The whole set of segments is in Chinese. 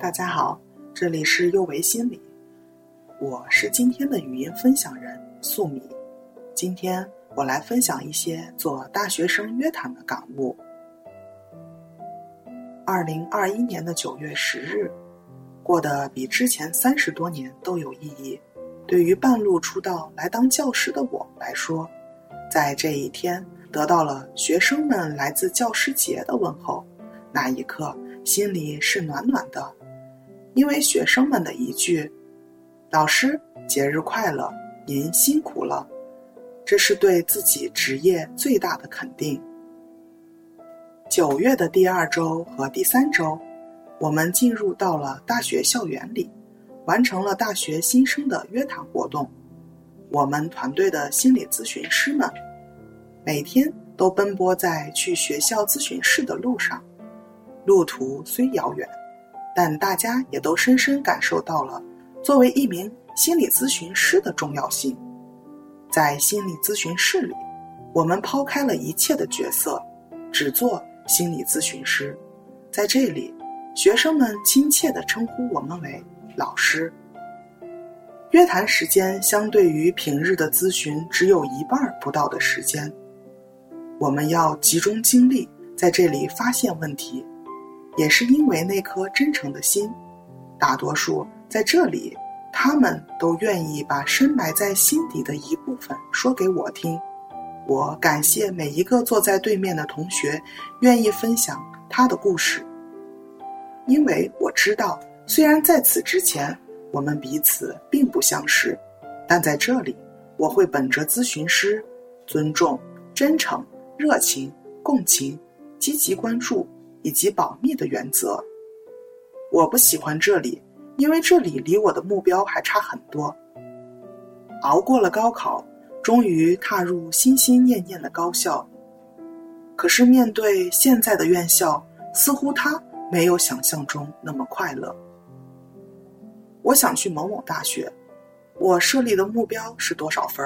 大家好，这里是优维心理，我是今天的语音分享人素米。今天我来分享一些做大学生约谈的感悟。二零二一年的九月十日，过得比之前三十多年都有意义。对于半路出道来当教师的我来说，在这一天得到了学生们来自教师节的问候，那一刻心里是暖暖的。因为学生们的一句“老师节日快乐，您辛苦了”，这是对自己职业最大的肯定。九月的第二周和第三周，我们进入到了大学校园里，完成了大学新生的约谈活动。我们团队的心理咨询师们每天都奔波在去学校咨询室的路上，路途虽遥远。但大家也都深深感受到了作为一名心理咨询师的重要性。在心理咨询室里，我们抛开了一切的角色，只做心理咨询师。在这里，学生们亲切地称呼我们为老师。约谈时间相对于平日的咨询只有一半不到的时间，我们要集中精力在这里发现问题。也是因为那颗真诚的心，大多数在这里，他们都愿意把深埋在心底的一部分说给我听。我感谢每一个坐在对面的同学，愿意分享他的故事，因为我知道，虽然在此之前我们彼此并不相识，但在这里，我会本着咨询师尊重、真诚、热情、共情、积极关注。以及保密的原则，我不喜欢这里，因为这里离我的目标还差很多。熬过了高考，终于踏入心心念念的高校。可是面对现在的院校，似乎它没有想象中那么快乐。我想去某某大学，我设立的目标是多少分？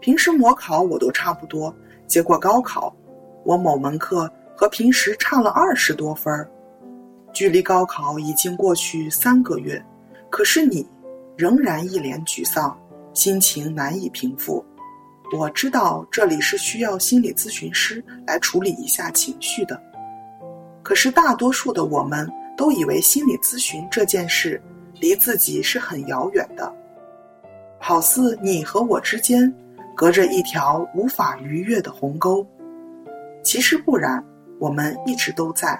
平时模考我都差不多，结果高考，我某门课。和平时差了二十多分儿，距离高考已经过去三个月，可是你仍然一脸沮丧，心情难以平复。我知道这里是需要心理咨询师来处理一下情绪的，可是大多数的我们都以为心理咨询这件事离自己是很遥远的，好似你和我之间隔着一条无法逾越的鸿沟。其实不然。我们一直都在，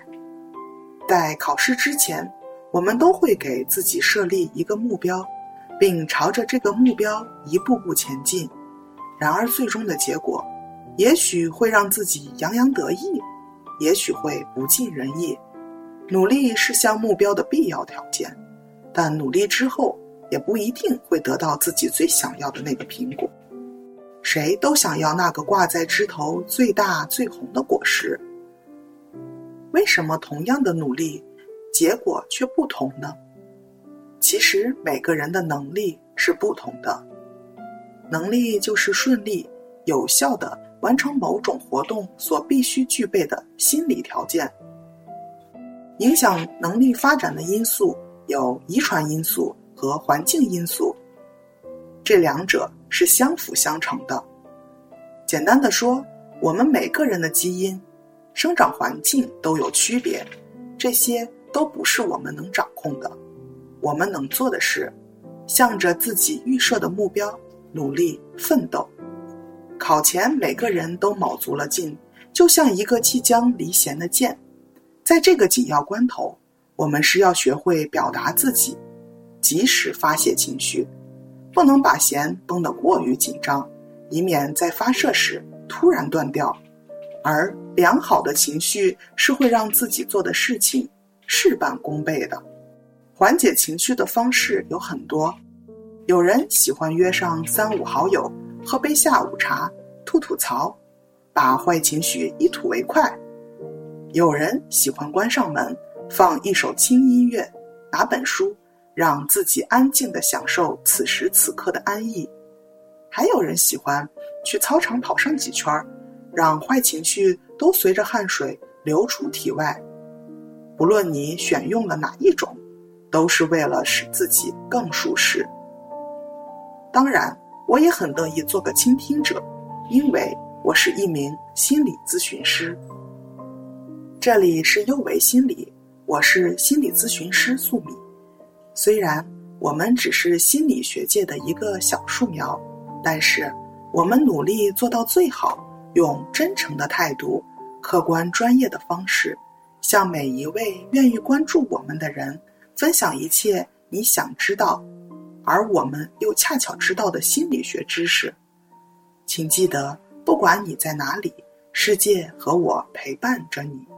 在考试之前，我们都会给自己设立一个目标，并朝着这个目标一步步前进。然而，最终的结果，也许会让自己洋洋得意，也许会不尽人意。努力是向目标的必要条件，但努力之后，也不一定会得到自己最想要的那个苹果。谁都想要那个挂在枝头最大最红的果实。为什么同样的努力，结果却不同呢？其实每个人的能力是不同的，能力就是顺利、有效的完成某种活动所必须具备的心理条件。影响能力发展的因素有遗传因素和环境因素，这两者是相辅相成的。简单的说，我们每个人的基因。生长环境都有区别，这些都不是我们能掌控的。我们能做的是，向着自己预设的目标努力奋斗。考前每个人都卯足了劲，就像一个即将离弦的箭。在这个紧要关头，我们是要学会表达自己，及时发泄情绪，不能把弦绷得过于紧张，以免在发射时突然断掉。而良好的情绪是会让自己做的事情事半功倍的。缓解情绪的方式有很多，有人喜欢约上三五好友喝杯下午茶，吐吐槽，把坏情绪一吐为快；有人喜欢关上门，放一首轻音乐，拿本书，让自己安静的享受此时此刻的安逸；还有人喜欢去操场跑上几圈儿。让坏情绪都随着汗水流出体外。不论你选用了哪一种，都是为了使自己更舒适。当然，我也很乐意做个倾听者，因为我是一名心理咨询师。这里是优维心理，我是心理咨询师素米。虽然我们只是心理学界的一个小树苗，但是我们努力做到最好，用真诚的态度、客观专业的方式，向每一位愿意关注我们的人分享一切你想知道，而我们又恰巧知道的心理学知识。请记得，不管你在哪里，世界和我陪伴着你。